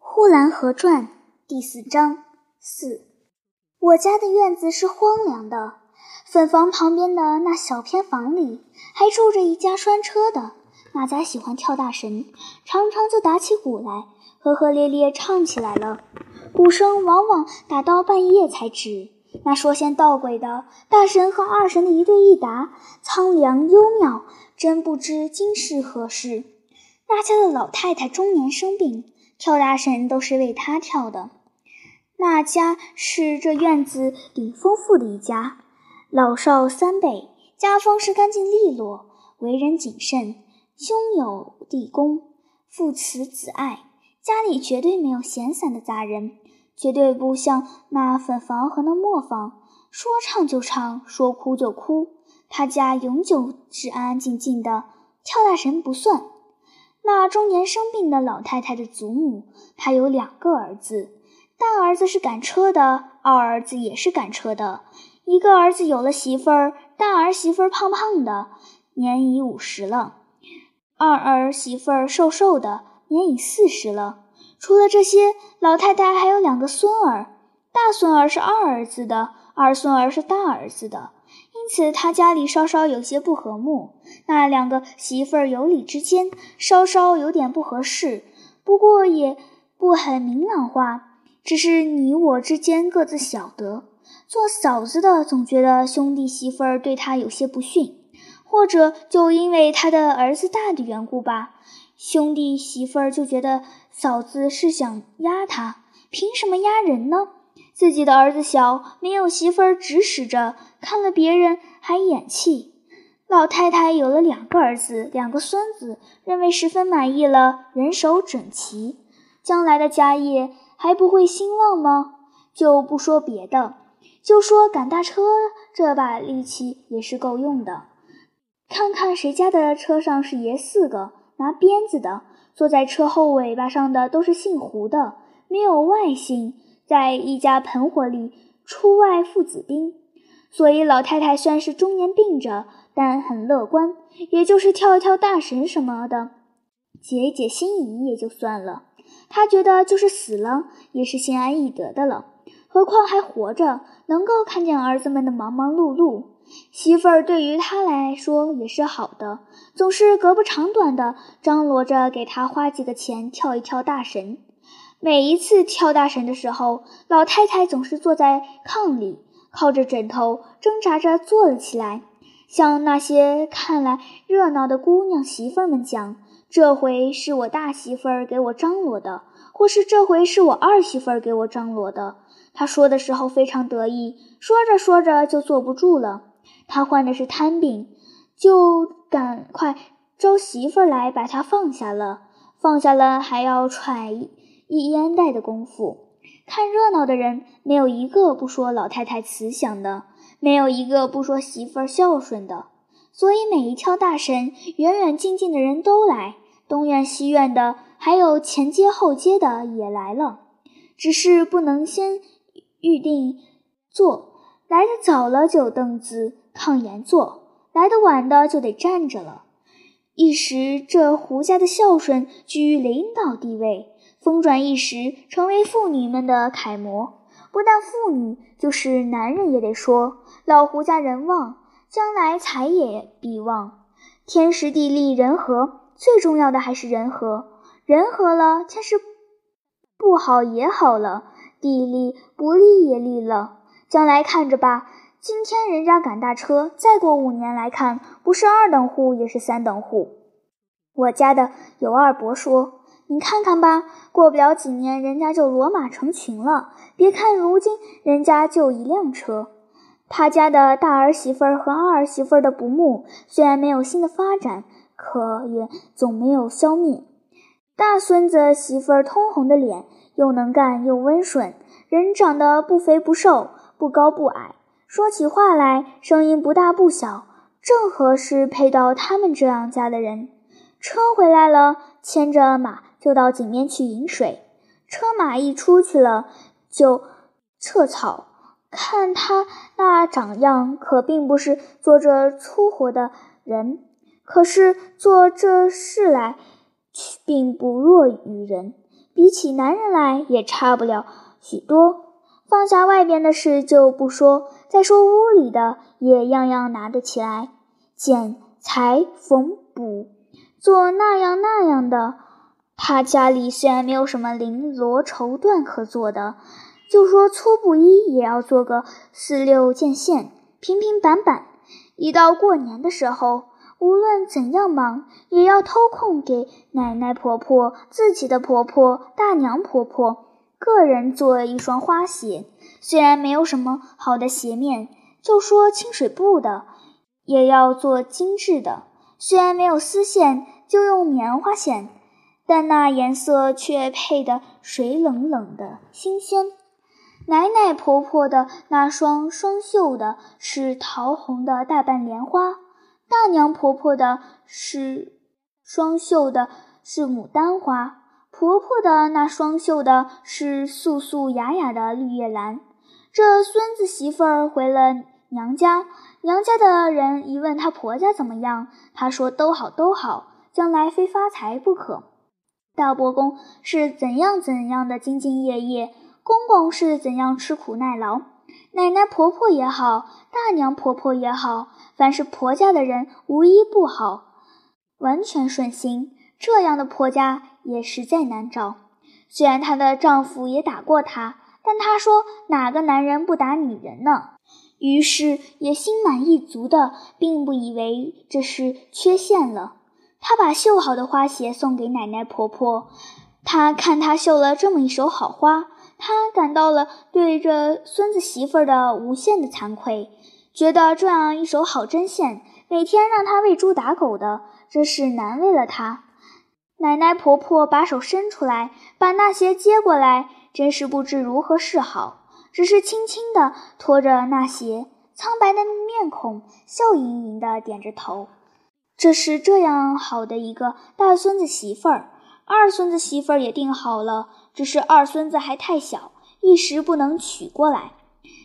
呼兰河传第四章四。我家的院子是荒凉的，粉房旁边的那小偏房里还住着一家拴车的。那家喜欢跳大神，常常就打起鼓来，呵呵咧咧唱起来了。鼓声往往打到半夜才止。那说仙道鬼的大神和二神的一对一答，苍凉幽妙，真不知今是何世。那家的老太太中年生病。跳大神都是为他跳的。那家是这院子顶丰富的一家，老少三辈，家风是干净利落，为人谨慎，兄友弟恭，父慈子爱，家里绝对没有闲散的杂人，绝对不像那粉房和那磨坊，说唱就唱，说哭就哭。他家永久是安安静静的，跳大神不算。那中年生病的老太太的祖母，她有两个儿子，大儿子是赶车的，二儿子也是赶车的。一个儿子有了媳妇儿，大儿媳妇儿胖胖的，年已五十了；二儿媳妇儿瘦瘦的，年已四十了。除了这些，老太太还有两个孙儿，大孙儿是二儿子的，二孙儿是大儿子的。因此，他家里稍稍有些不和睦。那两个媳妇儿有理之间，稍稍有点不合适，不过也不很明朗化，只是你我之间各自晓得。做嫂子的总觉得兄弟媳妇儿对他有些不逊，或者就因为他的儿子大的缘故吧，兄弟媳妇儿就觉得嫂子是想压他，凭什么压人呢？自己的儿子小，没有媳妇儿指使着，看了别人还眼气。老太太有了两个儿子，两个孙子，认为十分满意了，人手整齐，将来的家业还不会兴旺吗？就不说别的，就说赶大车这把力气也是够用的。看看谁家的车上是爷四个，拿鞭子的，坐在车后尾巴上的都是姓胡的，没有外姓。在一家盆火里出外父子兵，所以老太太虽然是中年病着，但很乐观，也就是跳一跳大神什么的，解一解心疑也就算了。她觉得就是死了也是心安意得的了，何况还活着，能够看见儿子们的忙忙碌碌，媳妇儿对于她来说也是好的，总是隔不长短的张罗着给她花几个钱跳一跳大神。每一次跳大神的时候，老太太总是坐在炕里，靠着枕头挣扎着坐了起来，向那些看来热闹的姑娘媳妇们讲：“这回是我大媳妇儿给我张罗的，或是这回是我二媳妇儿给我张罗的。”她说的时候非常得意，说着说着就坐不住了。她患的是瘫病，就赶快招媳妇儿来把她放下了，放下了还要踹。一烟袋的功夫，看热闹的人没有一个不说老太太慈祥的，没有一个不说媳妇儿孝顺的。所以每一条大神，远远近近的人都来，东院西院的，还有前街后街的也来了。只是不能先预定坐，来的早了就凳子炕沿坐，来的晚的就得站着了。一时这胡家的孝顺居于领导地位。风转一时，成为妇女们的楷模。不但妇女，就是男人也得说：老胡家人旺，将来财也必旺。天时地利人和，最重要的还是人和。人和了，天时不好也好了，地利不利也利了。将来看着吧。今天人家赶大车，再过五年来看，不是二等户也是三等户。我家的有二伯说。你看看吧，过不了几年，人家就骡马成群了。别看如今人家就一辆车，他家的大儿媳妇儿和二儿媳妇儿的不睦，虽然没有新的发展，可也总没有消灭。大孙子媳妇儿通红的脸，又能干又温顺，人长得不肥不瘦，不高不矮，说起话来声音不大不小，正合适配到他们这样家的人。车回来了，牵着马。就到井边去饮水，车马一出去了，就撤草。看他那长样，可并不是做这粗活的人，可是做这事来，并不弱于人。比起男人来也差不了许多。放下外边的事就不说，再说屋里的也样样拿得起来，剪裁缝补，做那样那样的。他家里虽然没有什么绫罗绸缎可做的，就说粗布衣也要做个四六件线，平平板板。一到过年的时候，无论怎样忙，也要偷空给奶奶婆婆、自己的婆婆、大娘婆婆。个人做一双花鞋，虽然没有什么好的鞋面，就说清水布的，也要做精致的。虽然没有丝线，就用棉花线，但那颜色却配得水冷冷的新鲜。奶奶婆婆的那双双绣的是桃红的大瓣莲花，大娘婆婆的是双绣的是牡丹花。婆婆的那双绣的是素素雅雅的绿叶兰。这孙子媳妇儿回了娘家，娘家的人一问她婆家怎么样，她说都好都好，将来非发财不可。大伯公是怎样怎样的兢兢业业，公公是怎样吃苦耐劳，奶奶婆婆也好，大娘婆婆也好，凡是婆家的人无一不好，完全顺心。这样的婆家。也实在难找。虽然她的丈夫也打过她，但她说哪个男人不打女人呢？于是也心满意足的，并不以为这是缺陷了。她把绣好的花鞋送给奶奶婆婆，她看她绣了这么一手好花，她感到了对这孙子媳妇儿的无限的惭愧，觉得这样一手好针线，每天让她喂猪打狗的，真是难为了她。奶奶婆婆把手伸出来，把那鞋接过来，真是不知如何是好，只是轻轻地托着那鞋，苍白的面孔，笑盈盈地点着头。这是这样好的一个大孙子媳妇儿，二孙子媳妇儿也定好了，只是二孙子还太小，一时不能娶过来。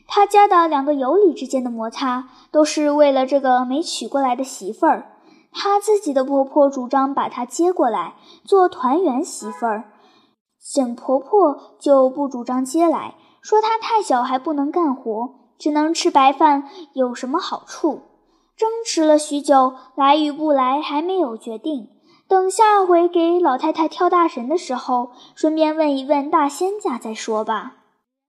他家的两个妯娌之间的摩擦，都是为了这个没娶过来的媳妇儿。他自己的婆婆主张把她接过来做团圆媳妇儿，沈婆婆就不主张接来，说她太小还不能干活，只能吃白饭，有什么好处？争执了许久，来与不来还没有决定。等下回给老太太跳大神的时候，顺便问一问大仙家再说吧。